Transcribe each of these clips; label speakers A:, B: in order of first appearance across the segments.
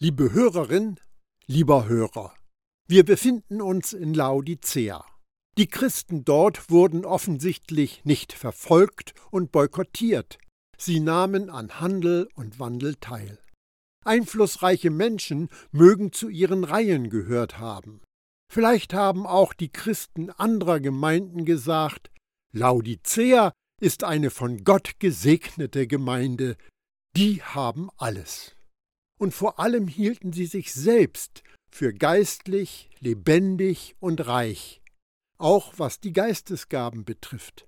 A: Liebe Hörerin, lieber Hörer, wir befinden uns in Laodicea. Die Christen dort wurden offensichtlich nicht verfolgt und boykottiert. Sie nahmen an Handel und Wandel teil. Einflussreiche Menschen mögen zu ihren Reihen gehört haben. Vielleicht haben auch die Christen anderer Gemeinden gesagt, Laodicea ist eine von Gott gesegnete Gemeinde, die haben alles und vor allem hielten sie sich selbst für geistlich, lebendig und reich, auch was die Geistesgaben betrifft.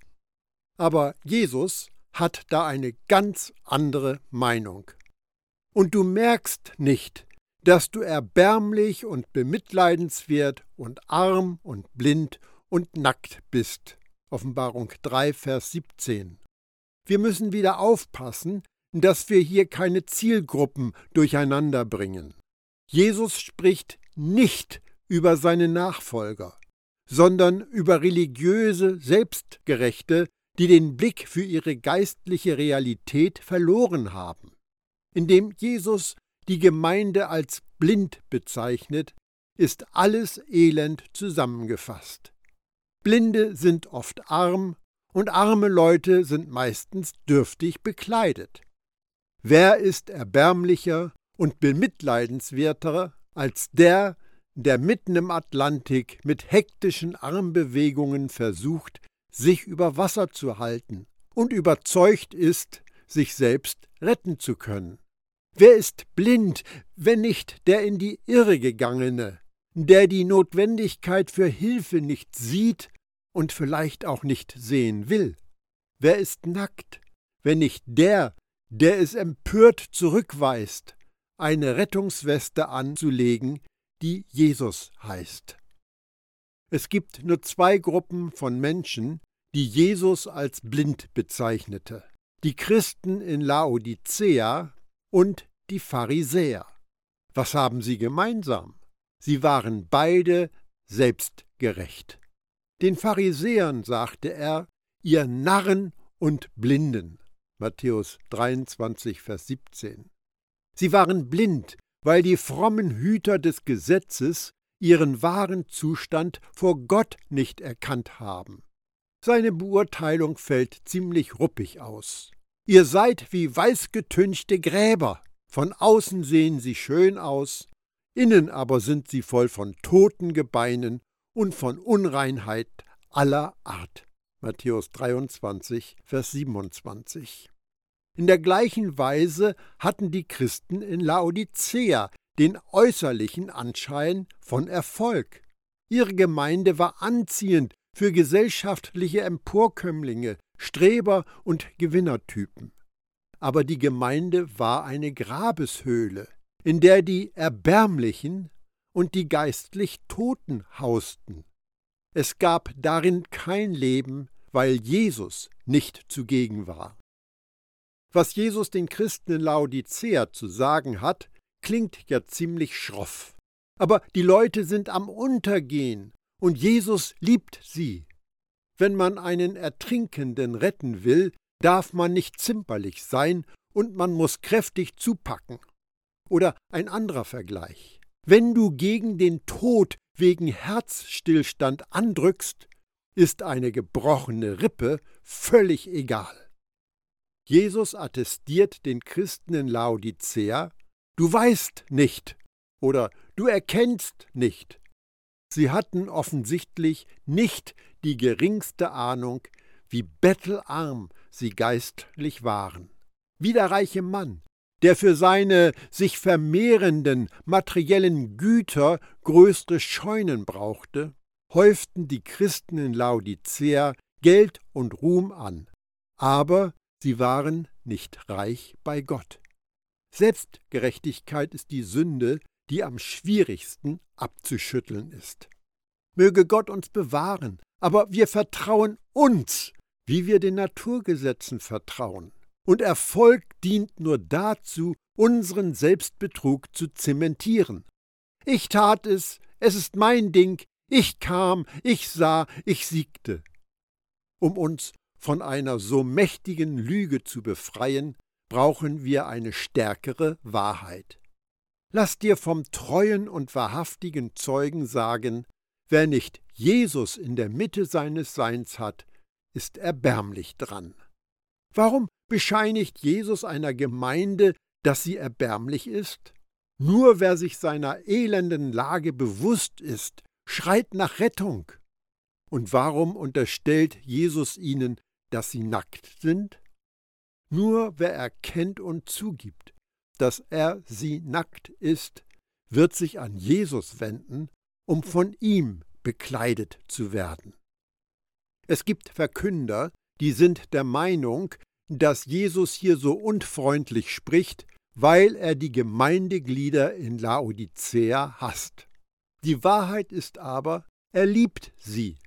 A: Aber Jesus hat da eine ganz andere Meinung. Und du merkst nicht, dass du erbärmlich und bemitleidenswert und arm und blind und nackt bist. Offenbarung 3, Vers 17. Wir müssen wieder aufpassen, dass wir hier keine Zielgruppen durcheinander bringen. Jesus spricht nicht über seine Nachfolger, sondern über religiöse Selbstgerechte, die den Blick für ihre geistliche Realität verloren haben. Indem Jesus die Gemeinde als blind bezeichnet, ist alles Elend zusammengefasst. Blinde sind oft arm und arme Leute sind meistens dürftig bekleidet. Wer ist erbärmlicher und bemitleidenswerter als der, der mitten im Atlantik mit hektischen Armbewegungen versucht, sich über Wasser zu halten und überzeugt ist, sich selbst retten zu können? Wer ist blind, wenn nicht der in die Irre gegangene, der die Notwendigkeit für Hilfe nicht sieht und vielleicht auch nicht sehen will? Wer ist nackt, wenn nicht der, der es empört zurückweist, eine Rettungsweste anzulegen, die Jesus heißt. Es gibt nur zwei Gruppen von Menschen, die Jesus als blind bezeichnete, die Christen in Laodicea und die Pharisäer. Was haben sie gemeinsam? Sie waren beide selbstgerecht. Den Pharisäern sagte er, ihr Narren und Blinden. Matthäus 23, Vers 17. Sie waren blind, weil die frommen Hüter des Gesetzes ihren wahren Zustand vor Gott nicht erkannt haben. Seine Beurteilung fällt ziemlich ruppig aus. Ihr seid wie weißgetünchte Gräber, von außen sehen sie schön aus, innen aber sind sie voll von toten Gebeinen und von Unreinheit aller Art. Matthäus 23, Vers 27. In der gleichen Weise hatten die Christen in Laodicea den äußerlichen Anschein von Erfolg. Ihre Gemeinde war anziehend für gesellschaftliche Emporkömmlinge, Streber und Gewinnertypen. Aber die Gemeinde war eine Grabeshöhle, in der die Erbärmlichen und die geistlich Toten hausten. Es gab darin kein Leben, weil Jesus nicht zugegen war. Was Jesus den Christen in Laodicea zu sagen hat, klingt ja ziemlich schroff. Aber die Leute sind am Untergehen und Jesus liebt sie. Wenn man einen Ertrinkenden retten will, darf man nicht zimperlich sein und man muss kräftig zupacken. Oder ein anderer Vergleich. Wenn du gegen den Tod wegen Herzstillstand andrückst, ist eine gebrochene Rippe völlig egal. Jesus attestiert den Christen in Laodicea, du weißt nicht oder du erkennst nicht. Sie hatten offensichtlich nicht die geringste Ahnung, wie bettelarm sie geistlich waren. Wie der reiche Mann, der für seine sich vermehrenden materiellen Güter größere Scheunen brauchte, häuften die Christen in Laodicea Geld und Ruhm an, aber sie waren nicht reich bei Gott. Selbstgerechtigkeit ist die Sünde, die am schwierigsten abzuschütteln ist. Möge Gott uns bewahren, aber wir vertrauen uns, wie wir den Naturgesetzen vertrauen. Und Erfolg dient nur dazu, unseren Selbstbetrug zu zementieren. Ich tat es, es ist mein Ding, ich kam, ich sah, ich siegte. Um uns von einer so mächtigen Lüge zu befreien, brauchen wir eine stärkere Wahrheit. Lass dir vom treuen und wahrhaftigen Zeugen sagen, wer nicht Jesus in der Mitte seines Seins hat, ist erbärmlich dran. Warum bescheinigt Jesus einer Gemeinde, dass sie erbärmlich ist? Nur wer sich seiner elenden Lage bewusst ist, schreit nach Rettung. Und warum unterstellt Jesus ihnen, dass sie nackt sind? Nur wer erkennt und zugibt, dass er sie nackt ist, wird sich an Jesus wenden, um von ihm bekleidet zu werden. Es gibt Verkünder, die sind der Meinung, dass Jesus hier so unfreundlich spricht, weil er die Gemeindeglieder in Laodicea hasst. Die Wahrheit ist aber, er liebt sie.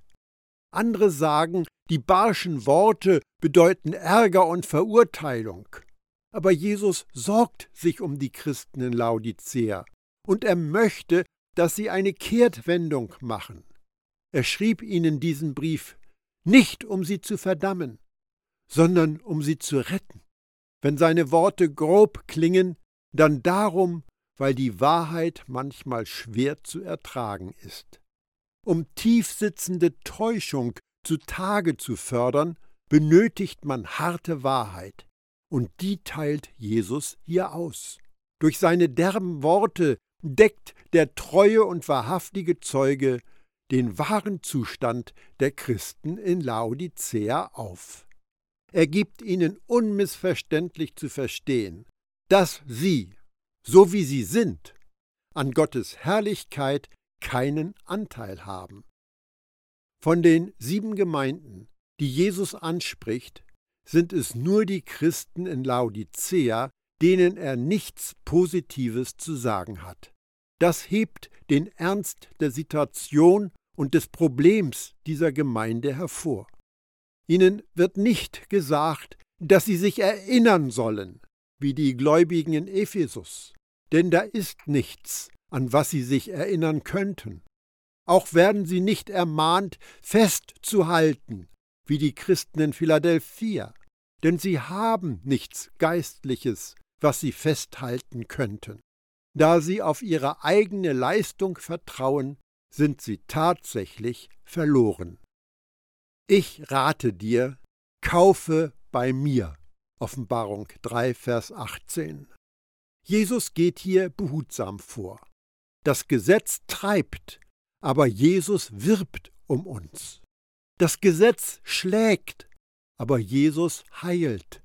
A: Andere sagen, die barschen Worte bedeuten Ärger und Verurteilung. Aber Jesus sorgt sich um die Christen in Laodicea und er möchte, dass sie eine Kehrtwendung machen. Er schrieb ihnen diesen Brief nicht, um sie zu verdammen, sondern um sie zu retten. Wenn seine Worte grob klingen, dann darum, weil die Wahrheit manchmal schwer zu ertragen ist. Um tiefsitzende Täuschung zutage zu fördern, benötigt man harte Wahrheit, und die teilt Jesus hier aus. Durch seine derben Worte deckt der treue und wahrhaftige Zeuge den wahren Zustand der Christen in Laodicea auf. Er gibt ihnen unmissverständlich zu verstehen, dass sie, so wie sie sind, an Gottes Herrlichkeit keinen Anteil haben. Von den sieben Gemeinden, die Jesus anspricht, sind es nur die Christen in Laodicea, denen er nichts Positives zu sagen hat. Das hebt den Ernst der Situation und des Problems dieser Gemeinde hervor. Ihnen wird nicht gesagt, dass sie sich erinnern sollen, wie die Gläubigen in Ephesus, denn da ist nichts, an was sie sich erinnern könnten. Auch werden sie nicht ermahnt, festzuhalten, wie die Christen in Philadelphia, denn sie haben nichts Geistliches, was sie festhalten könnten. Da sie auf ihre eigene Leistung vertrauen, sind sie tatsächlich verloren. Ich rate dir, kaufe bei mir. Offenbarung 3, Vers 18. Jesus geht hier behutsam vor. Das Gesetz treibt, aber Jesus wirbt um uns. Das Gesetz schlägt, aber Jesus heilt.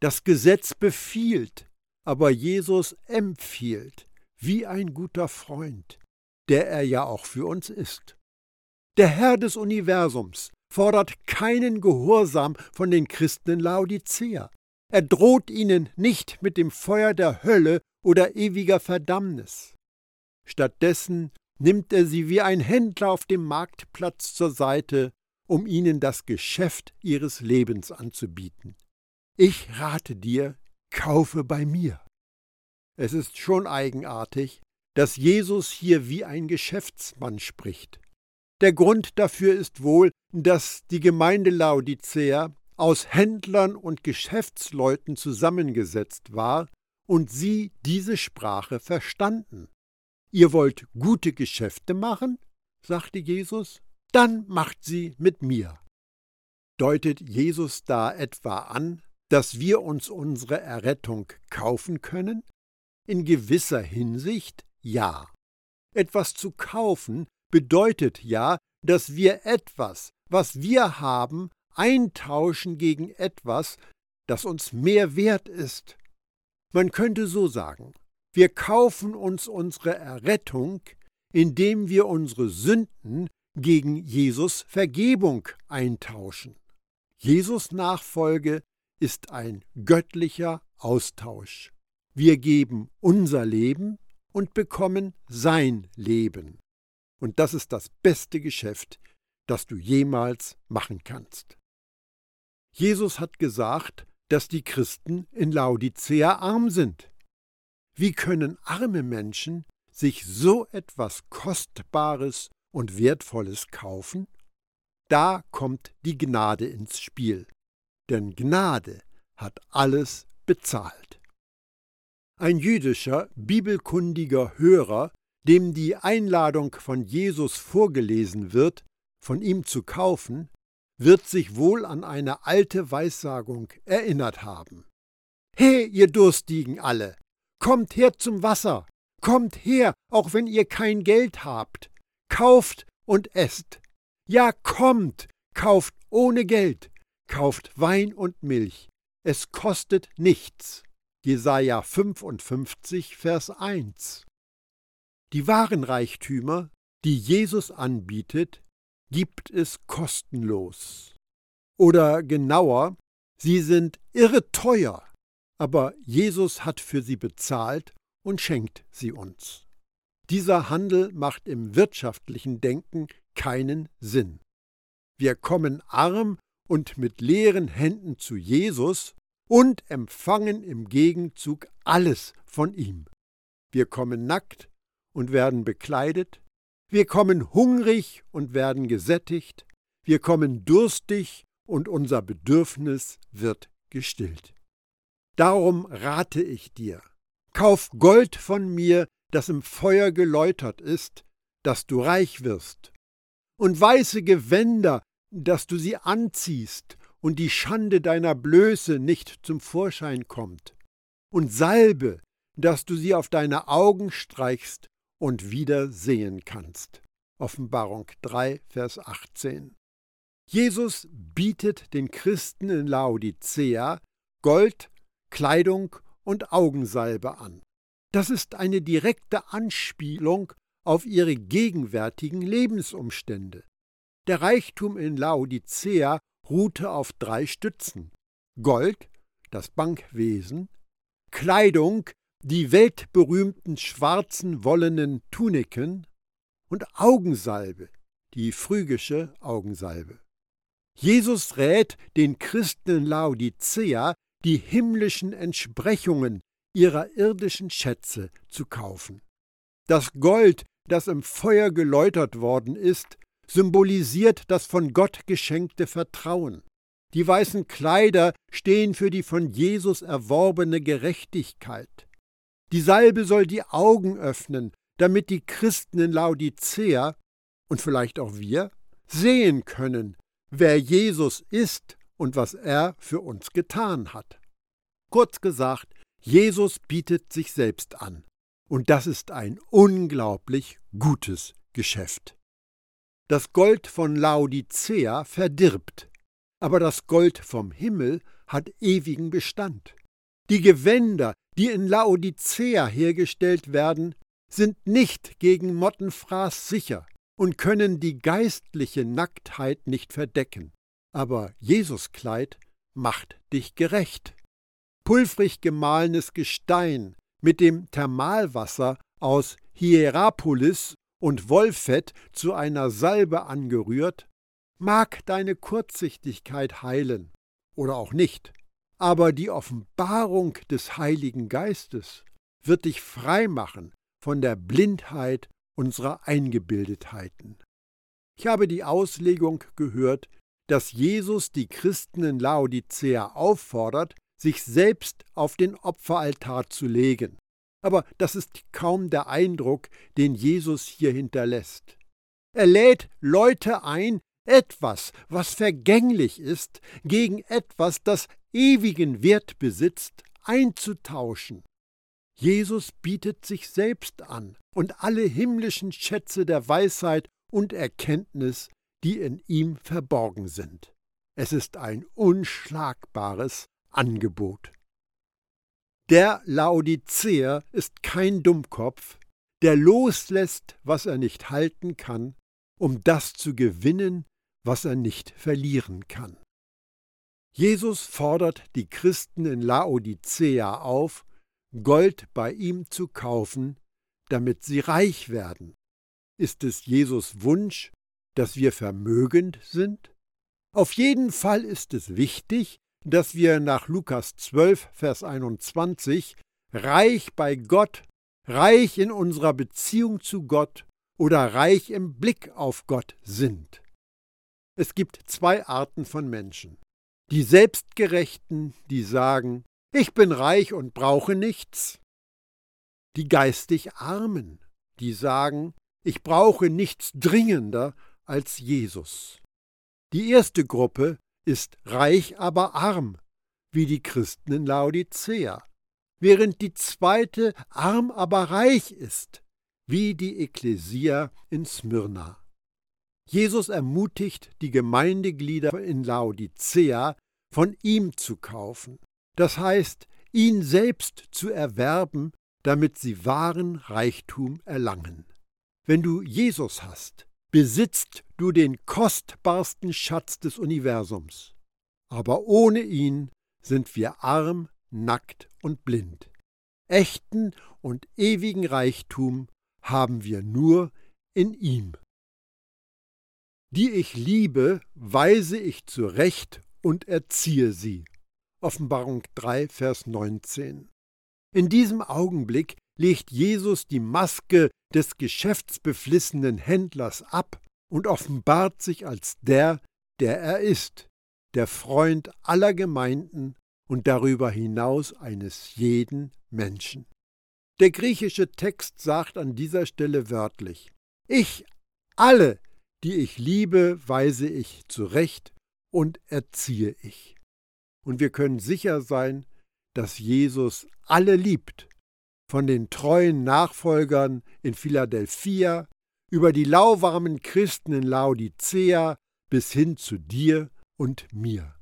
A: Das Gesetz befiehlt, aber Jesus empfiehlt, wie ein guter Freund, der er ja auch für uns ist. Der Herr des Universums fordert keinen Gehorsam von den Christen in Laodicea. Er droht ihnen nicht mit dem Feuer der Hölle oder ewiger Verdammnis. Stattdessen nimmt er sie wie ein Händler auf dem Marktplatz zur Seite, um ihnen das Geschäft ihres Lebens anzubieten. Ich rate dir, kaufe bei mir. Es ist schon eigenartig, dass Jesus hier wie ein Geschäftsmann spricht. Der Grund dafür ist wohl, dass die Gemeinde Laodicea aus Händlern und Geschäftsleuten zusammengesetzt war und sie diese Sprache verstanden. Ihr wollt gute Geschäfte machen? sagte Jesus, dann macht sie mit mir. Deutet Jesus da etwa an, dass wir uns unsere Errettung kaufen können? In gewisser Hinsicht ja. Etwas zu kaufen bedeutet ja, dass wir etwas, was wir haben, eintauschen gegen etwas, das uns mehr wert ist. Man könnte so sagen, wir kaufen uns unsere Errettung, indem wir unsere Sünden gegen Jesus Vergebung eintauschen. Jesus Nachfolge ist ein göttlicher Austausch. Wir geben unser Leben und bekommen sein Leben. Und das ist das beste Geschäft, das du jemals machen kannst. Jesus hat gesagt, dass die Christen in Laodicea arm sind. Wie können arme Menschen sich so etwas Kostbares und Wertvolles kaufen? Da kommt die Gnade ins Spiel. Denn Gnade hat alles bezahlt. Ein jüdischer, bibelkundiger Hörer, dem die Einladung von Jesus vorgelesen wird, von ihm zu kaufen, wird sich wohl an eine alte Weissagung erinnert haben. He, ihr Durstigen alle, kommt her zum Wasser, kommt her, auch wenn ihr kein Geld habt, kauft und esst. Ja, kommt, kauft ohne Geld, kauft Wein und Milch, es kostet nichts. Jesaja 55, Vers 1. Die wahren Reichtümer, die Jesus anbietet, gibt es kostenlos. Oder genauer, sie sind irre teuer, aber Jesus hat für sie bezahlt und schenkt sie uns. Dieser Handel macht im wirtschaftlichen Denken keinen Sinn. Wir kommen arm und mit leeren Händen zu Jesus und empfangen im Gegenzug alles von ihm. Wir kommen nackt und werden bekleidet, wir kommen hungrig und werden gesättigt, wir kommen durstig und unser Bedürfnis wird gestillt. Darum rate ich dir, kauf Gold von mir, das im Feuer geläutert ist, dass du reich wirst, und weiße Gewänder, dass du sie anziehst und die Schande deiner Blöße nicht zum Vorschein kommt, und Salbe, dass du sie auf deine Augen streichst und wieder sehen kannst. Offenbarung 3, Vers 18. Jesus bietet den Christen in Laodicea Gold, Kleidung und Augensalbe an. Das ist eine direkte Anspielung auf ihre gegenwärtigen Lebensumstände. Der Reichtum in Laodicea ruhte auf drei Stützen Gold, das Bankwesen, Kleidung, die weltberühmten schwarzen wollenen Tuniken und Augensalbe, die phrygische Augensalbe. Jesus rät den Christen in Laodicea, die himmlischen Entsprechungen ihrer irdischen Schätze zu kaufen. Das Gold, das im Feuer geläutert worden ist, symbolisiert das von Gott geschenkte Vertrauen. Die weißen Kleider stehen für die von Jesus erworbene Gerechtigkeit. Die Salbe soll die Augen öffnen, damit die Christen in Laodicea und vielleicht auch wir sehen können, wer Jesus ist und was er für uns getan hat. Kurz gesagt, Jesus bietet sich selbst an. Und das ist ein unglaublich gutes Geschäft. Das Gold von Laodicea verdirbt, aber das Gold vom Himmel hat ewigen Bestand. Die Gewänder, die in Laodicea hergestellt werden, sind nicht gegen Mottenfraß sicher und können die geistliche Nacktheit nicht verdecken. Aber Jesuskleid macht dich gerecht. Pulvrig gemahlenes Gestein mit dem Thermalwasser aus Hierapolis und Wollfett zu einer Salbe angerührt, mag deine Kurzsichtigkeit heilen oder auch nicht aber die Offenbarung des Heiligen Geistes wird dich frei machen von der Blindheit unserer Eingebildetheiten. Ich habe die Auslegung gehört, dass Jesus die Christen in Laodicea auffordert, sich selbst auf den Opferaltar zu legen. Aber das ist kaum der Eindruck, den Jesus hier hinterlässt. Er lädt Leute ein, etwas, was vergänglich ist, gegen etwas, das ewigen Wert besitzt, einzutauschen. Jesus bietet sich selbst an und alle himmlischen Schätze der Weisheit und Erkenntnis, die in ihm verborgen sind. Es ist ein unschlagbares Angebot. Der Laodiceer ist kein Dummkopf, der loslässt, was er nicht halten kann, um das zu gewinnen, was er nicht verlieren kann. Jesus fordert die Christen in Laodicea auf, Gold bei ihm zu kaufen, damit sie reich werden. Ist es Jesus Wunsch, dass wir vermögend sind? Auf jeden Fall ist es wichtig, dass wir nach Lukas 12, Vers 21 reich bei Gott, reich in unserer Beziehung zu Gott oder reich im Blick auf Gott sind. Es gibt zwei Arten von Menschen. Die Selbstgerechten, die sagen, ich bin reich und brauche nichts. die geistig Armen, die sagen, ich brauche nichts dringender als Jesus. Die erste Gruppe ist reich aber arm, wie die Christen in Laodicea, während die zweite arm aber reich ist, wie die Ekklesia in Smyrna. Jesus ermutigt die Gemeindeglieder in Laodicea, von ihm zu kaufen, das heißt, ihn selbst zu erwerben, damit sie wahren Reichtum erlangen. Wenn du Jesus hast, besitzt du den kostbarsten Schatz des Universums. Aber ohne ihn sind wir arm, nackt und blind. Echten und ewigen Reichtum haben wir nur in ihm. Die ich liebe, weise ich zurecht und erziehe sie. Offenbarung 3, Vers 19. In diesem Augenblick legt Jesus die Maske des geschäftsbeflissenen Händlers ab und offenbart sich als der, der er ist, der Freund aller Gemeinden und darüber hinaus eines jeden Menschen. Der griechische Text sagt an dieser Stelle wörtlich, ich alle, die ich liebe, weise ich zurecht und erziehe ich. Und wir können sicher sein, dass Jesus alle liebt, von den treuen Nachfolgern in Philadelphia über die lauwarmen Christen in Laodicea bis hin zu dir und mir.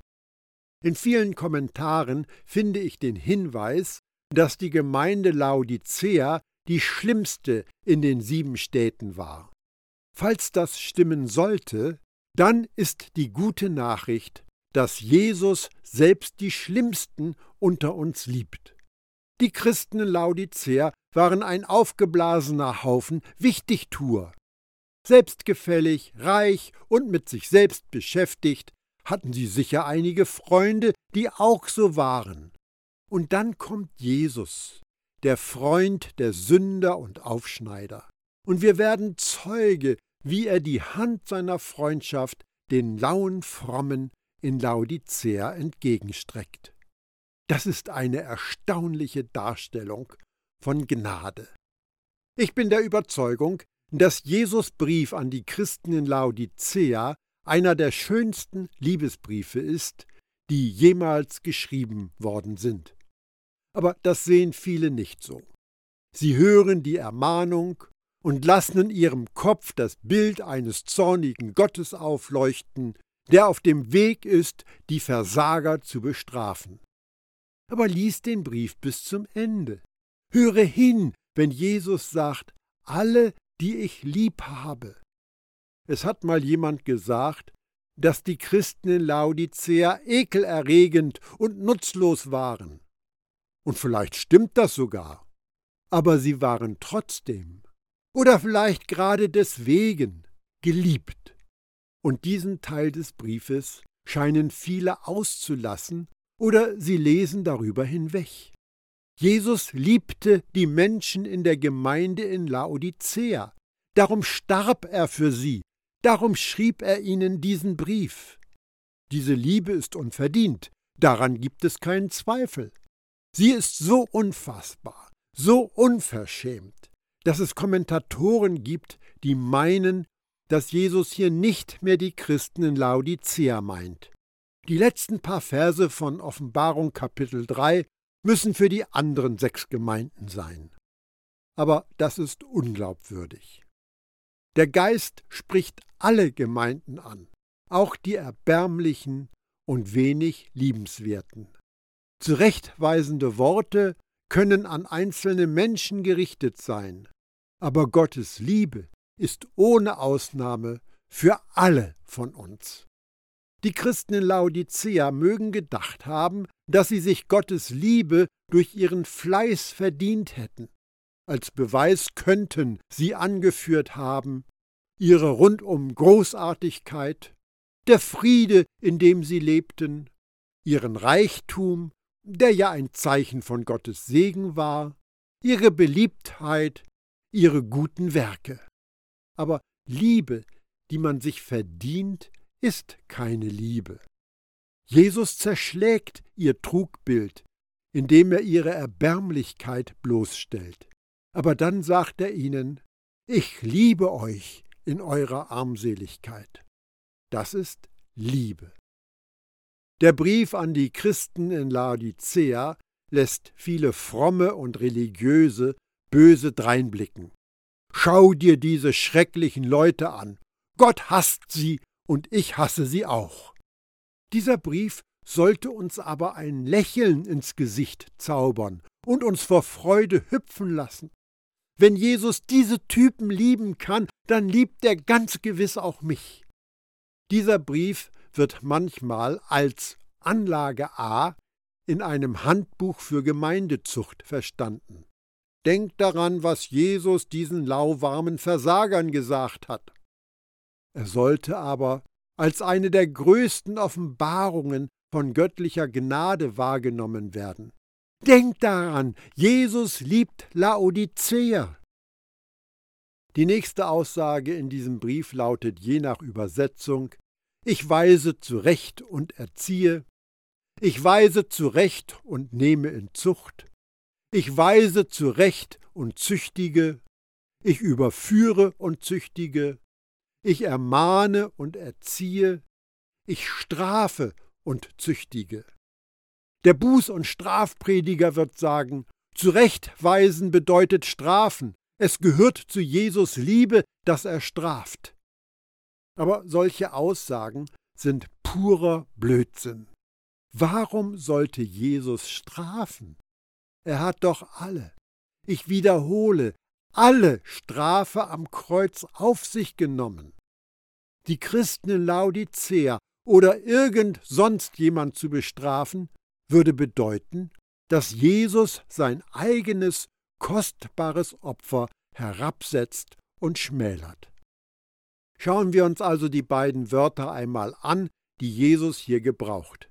A: In vielen Kommentaren finde ich den Hinweis, dass die Gemeinde Laodicea die schlimmste in den sieben Städten war. Falls das stimmen sollte, dann ist die gute Nachricht, dass Jesus selbst die Schlimmsten unter uns liebt. Die Christen in Laodicea waren ein aufgeblasener Haufen Wichtigtuer. Selbstgefällig, reich und mit sich selbst beschäftigt, hatten sie sicher einige Freunde, die auch so waren. Und dann kommt Jesus, der Freund der Sünder und Aufschneider. Und wir werden Zeuge, wie er die Hand seiner Freundschaft den lauen Frommen in Laodicea entgegenstreckt. Das ist eine erstaunliche Darstellung von Gnade. Ich bin der Überzeugung, dass Jesus Brief an die Christen in Laodicea einer der schönsten Liebesbriefe ist, die jemals geschrieben worden sind. Aber das sehen viele nicht so. Sie hören die Ermahnung und lassen in ihrem Kopf das Bild eines zornigen Gottes aufleuchten, der auf dem Weg ist, die Versager zu bestrafen aber lies den Brief bis zum Ende. Höre hin, wenn Jesus sagt, alle, die ich lieb habe. Es hat mal jemand gesagt, dass die Christen in Laodicea ekelerregend und nutzlos waren. Und vielleicht stimmt das sogar. Aber sie waren trotzdem, oder vielleicht gerade deswegen, geliebt. Und diesen Teil des Briefes scheinen viele auszulassen oder sie lesen darüber hinweg. Jesus liebte die Menschen in der Gemeinde in Laodicea. Darum starb er für sie. Darum schrieb er ihnen diesen Brief. Diese Liebe ist unverdient. Daran gibt es keinen Zweifel. Sie ist so unfassbar, so unverschämt, dass es Kommentatoren gibt, die meinen, dass Jesus hier nicht mehr die Christen in Laodicea meint. Die letzten paar Verse von Offenbarung Kapitel 3 müssen für die anderen sechs Gemeinden sein. Aber das ist unglaubwürdig. Der Geist spricht alle Gemeinden an, auch die erbärmlichen und wenig liebenswerten. Zurechtweisende Worte können an einzelne Menschen gerichtet sein, aber Gottes Liebe ist ohne Ausnahme für alle von uns. Die Christen in Laodicea mögen gedacht haben, dass sie sich Gottes Liebe durch ihren Fleiß verdient hätten. Als Beweis könnten sie angeführt haben ihre rundum Großartigkeit, der Friede, in dem sie lebten, ihren Reichtum, der ja ein Zeichen von Gottes Segen war, ihre Beliebtheit, ihre guten Werke. Aber Liebe, die man sich verdient, ist keine Liebe. Jesus zerschlägt ihr Trugbild, indem er ihre Erbärmlichkeit bloßstellt. Aber dann sagt er ihnen, ich liebe euch in eurer Armseligkeit. Das ist Liebe. Der Brief an die Christen in Laodicea lässt viele fromme und religiöse böse dreinblicken. Schau dir diese schrecklichen Leute an. Gott hasst sie und ich hasse sie auch. Dieser Brief sollte uns aber ein Lächeln ins Gesicht zaubern und uns vor Freude hüpfen lassen. Wenn Jesus diese Typen lieben kann, dann liebt er ganz gewiss auch mich. Dieser Brief wird manchmal als Anlage A in einem Handbuch für Gemeindezucht verstanden. Denkt daran, was Jesus diesen lauwarmen Versagern gesagt hat. Er sollte aber als eine der größten Offenbarungen von göttlicher Gnade wahrgenommen werden. Denkt daran, Jesus liebt Laodicea. Die nächste Aussage in diesem Brief lautet je nach Übersetzung Ich weise zurecht und erziehe, ich weise zurecht und nehme in Zucht, ich weise zurecht und züchtige, ich überführe und züchtige, ich ermahne und erziehe, ich strafe und züchtige. Der Buß- und Strafprediger wird sagen, Zurechtweisen bedeutet strafen, es gehört zu Jesus Liebe, dass er straft. Aber solche Aussagen sind purer Blödsinn. Warum sollte Jesus strafen? Er hat doch alle, ich wiederhole, alle Strafe am Kreuz auf sich genommen. Die Christen in Laodicea oder irgend sonst jemand zu bestrafen, würde bedeuten, dass Jesus sein eigenes kostbares Opfer herabsetzt und schmälert. Schauen wir uns also die beiden Wörter einmal an, die Jesus hier gebraucht.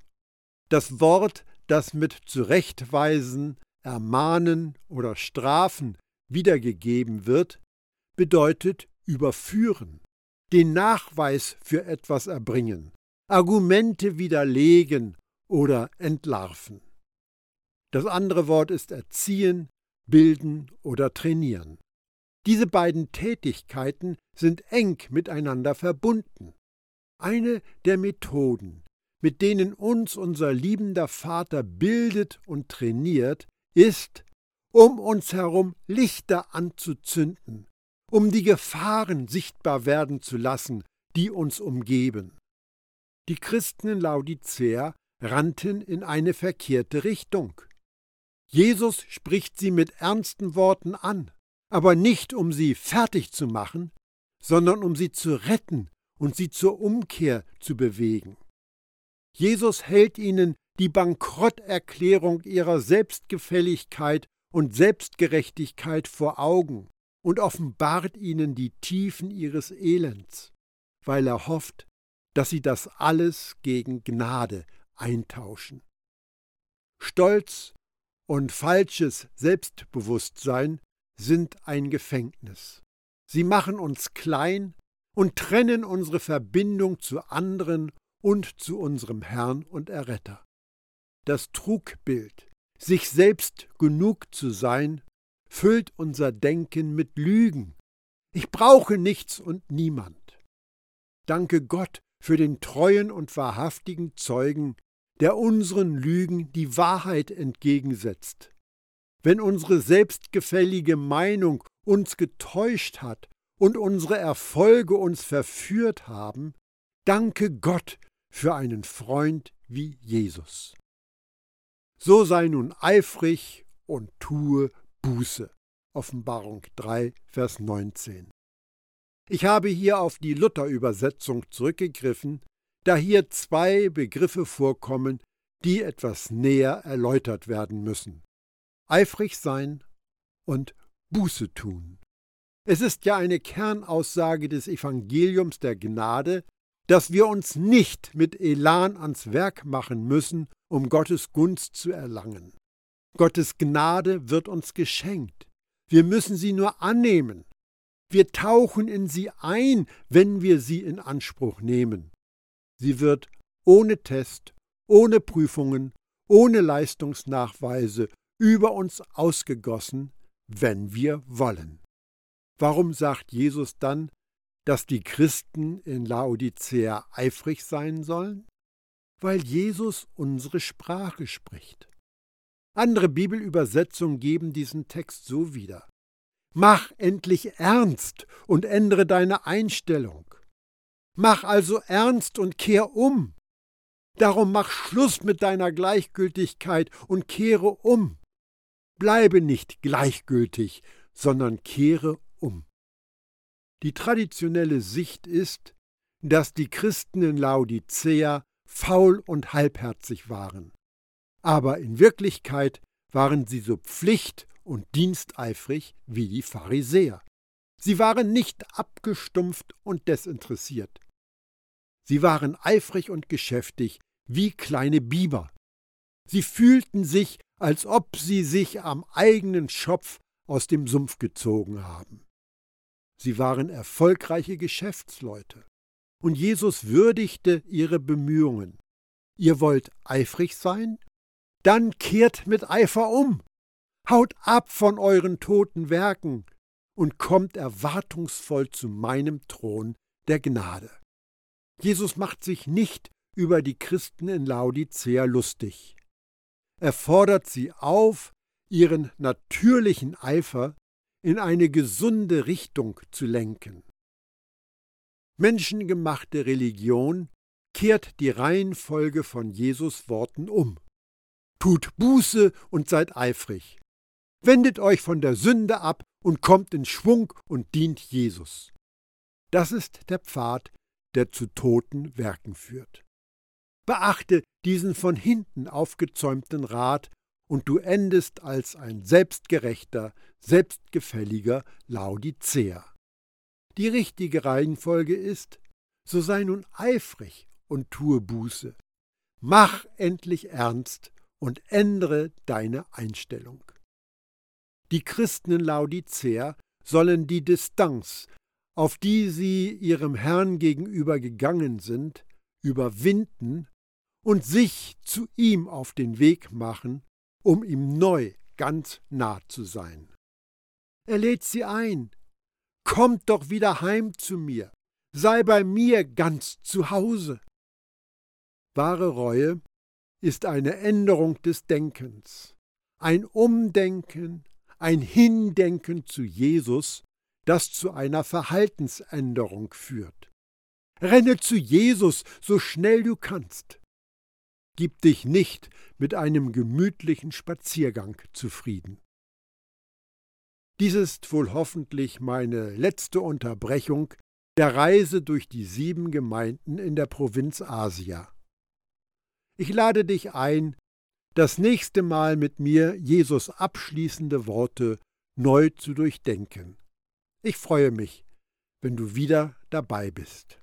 A: Das Wort, das mit zurechtweisen, ermahnen oder strafen wiedergegeben wird, bedeutet überführen, den Nachweis für etwas erbringen, Argumente widerlegen oder entlarven. Das andere Wort ist erziehen, bilden oder trainieren. Diese beiden Tätigkeiten sind eng miteinander verbunden. Eine der Methoden, mit denen uns unser liebender Vater bildet und trainiert, ist, um uns herum Lichter anzuzünden, um die Gefahren sichtbar werden zu lassen, die uns umgeben. Die Christen in Laodicea rannten in eine verkehrte Richtung. Jesus spricht sie mit ernsten Worten an, aber nicht um sie fertig zu machen, sondern um sie zu retten und sie zur Umkehr zu bewegen. Jesus hält ihnen die Bankrotterklärung ihrer Selbstgefälligkeit und Selbstgerechtigkeit vor Augen und offenbart ihnen die Tiefen ihres Elends, weil er hofft, dass sie das alles gegen Gnade eintauschen. Stolz und falsches Selbstbewusstsein sind ein Gefängnis. Sie machen uns klein und trennen unsere Verbindung zu anderen und zu unserem Herrn und Erretter. Das Trugbild, sich selbst genug zu sein, füllt unser Denken mit Lügen. Ich brauche nichts und niemand. Danke Gott für den treuen und wahrhaftigen Zeugen, der unseren Lügen die Wahrheit entgegensetzt. Wenn unsere selbstgefällige Meinung uns getäuscht hat und unsere Erfolge uns verführt haben, danke Gott für einen Freund wie Jesus. So sei nun eifrig und tue Buße. Offenbarung 3, Vers 19. Ich habe hier auf die Luther-Übersetzung zurückgegriffen, da hier zwei Begriffe vorkommen, die etwas näher erläutert werden müssen. Eifrig sein und Buße tun. Es ist ja eine Kernaussage des Evangeliums der Gnade, dass wir uns nicht mit Elan ans Werk machen müssen, um Gottes Gunst zu erlangen. Gottes Gnade wird uns geschenkt. Wir müssen sie nur annehmen. Wir tauchen in sie ein, wenn wir sie in Anspruch nehmen. Sie wird ohne Test, ohne Prüfungen, ohne Leistungsnachweise über uns ausgegossen, wenn wir wollen. Warum sagt Jesus dann, dass die Christen in Laodicea eifrig sein sollen? Weil Jesus unsere Sprache spricht. Andere Bibelübersetzungen geben diesen Text so wieder. Mach endlich ernst und ändere deine Einstellung. Mach also ernst und kehr um. Darum mach Schluss mit deiner Gleichgültigkeit und kehre um. Bleibe nicht gleichgültig, sondern kehre um. Die traditionelle Sicht ist, dass die Christen in Laodicea faul und halbherzig waren. Aber in Wirklichkeit waren sie so pflicht- und diensteifrig wie die Pharisäer. Sie waren nicht abgestumpft und desinteressiert. Sie waren eifrig und geschäftig wie kleine Biber. Sie fühlten sich, als ob sie sich am eigenen Schopf aus dem Sumpf gezogen haben. Sie waren erfolgreiche Geschäftsleute. Und Jesus würdigte ihre Bemühungen. Ihr wollt eifrig sein? Dann kehrt mit Eifer um. Haut ab von euren toten Werken und kommt erwartungsvoll zu meinem Thron der Gnade. Jesus macht sich nicht über die Christen in Laodicea lustig. Er fordert sie auf, ihren natürlichen Eifer in eine gesunde Richtung zu lenken. Menschengemachte Religion kehrt die Reihenfolge von Jesus Worten um. Tut Buße und seid eifrig. Wendet euch von der Sünde ab und kommt in Schwung und dient Jesus. Das ist der Pfad, der zu toten Werken führt. Beachte diesen von hinten aufgezäumten Rat, und du endest als ein selbstgerechter, selbstgefälliger Laodicea. Die richtige Reihenfolge ist, so sei nun eifrig und tue Buße. Mach endlich ernst und ändere deine Einstellung. Die Christen in Laodicea sollen die Distanz, auf die sie ihrem Herrn gegenüber gegangen sind, überwinden und sich zu ihm auf den Weg machen, um ihm neu ganz nah zu sein. Er lädt sie ein, kommt doch wieder heim zu mir, sei bei mir ganz zu Hause. Wahre Reue ist eine Änderung des Denkens, ein Umdenken ein Hindenken zu Jesus, das zu einer Verhaltensänderung führt. Renne zu Jesus so schnell du kannst. Gib dich nicht mit einem gemütlichen Spaziergang zufrieden. Dies ist wohl hoffentlich meine letzte Unterbrechung der Reise durch die sieben Gemeinden in der Provinz Asia. Ich lade dich ein, das nächste Mal mit mir Jesus abschließende Worte neu zu durchdenken. Ich freue mich, wenn du wieder dabei bist.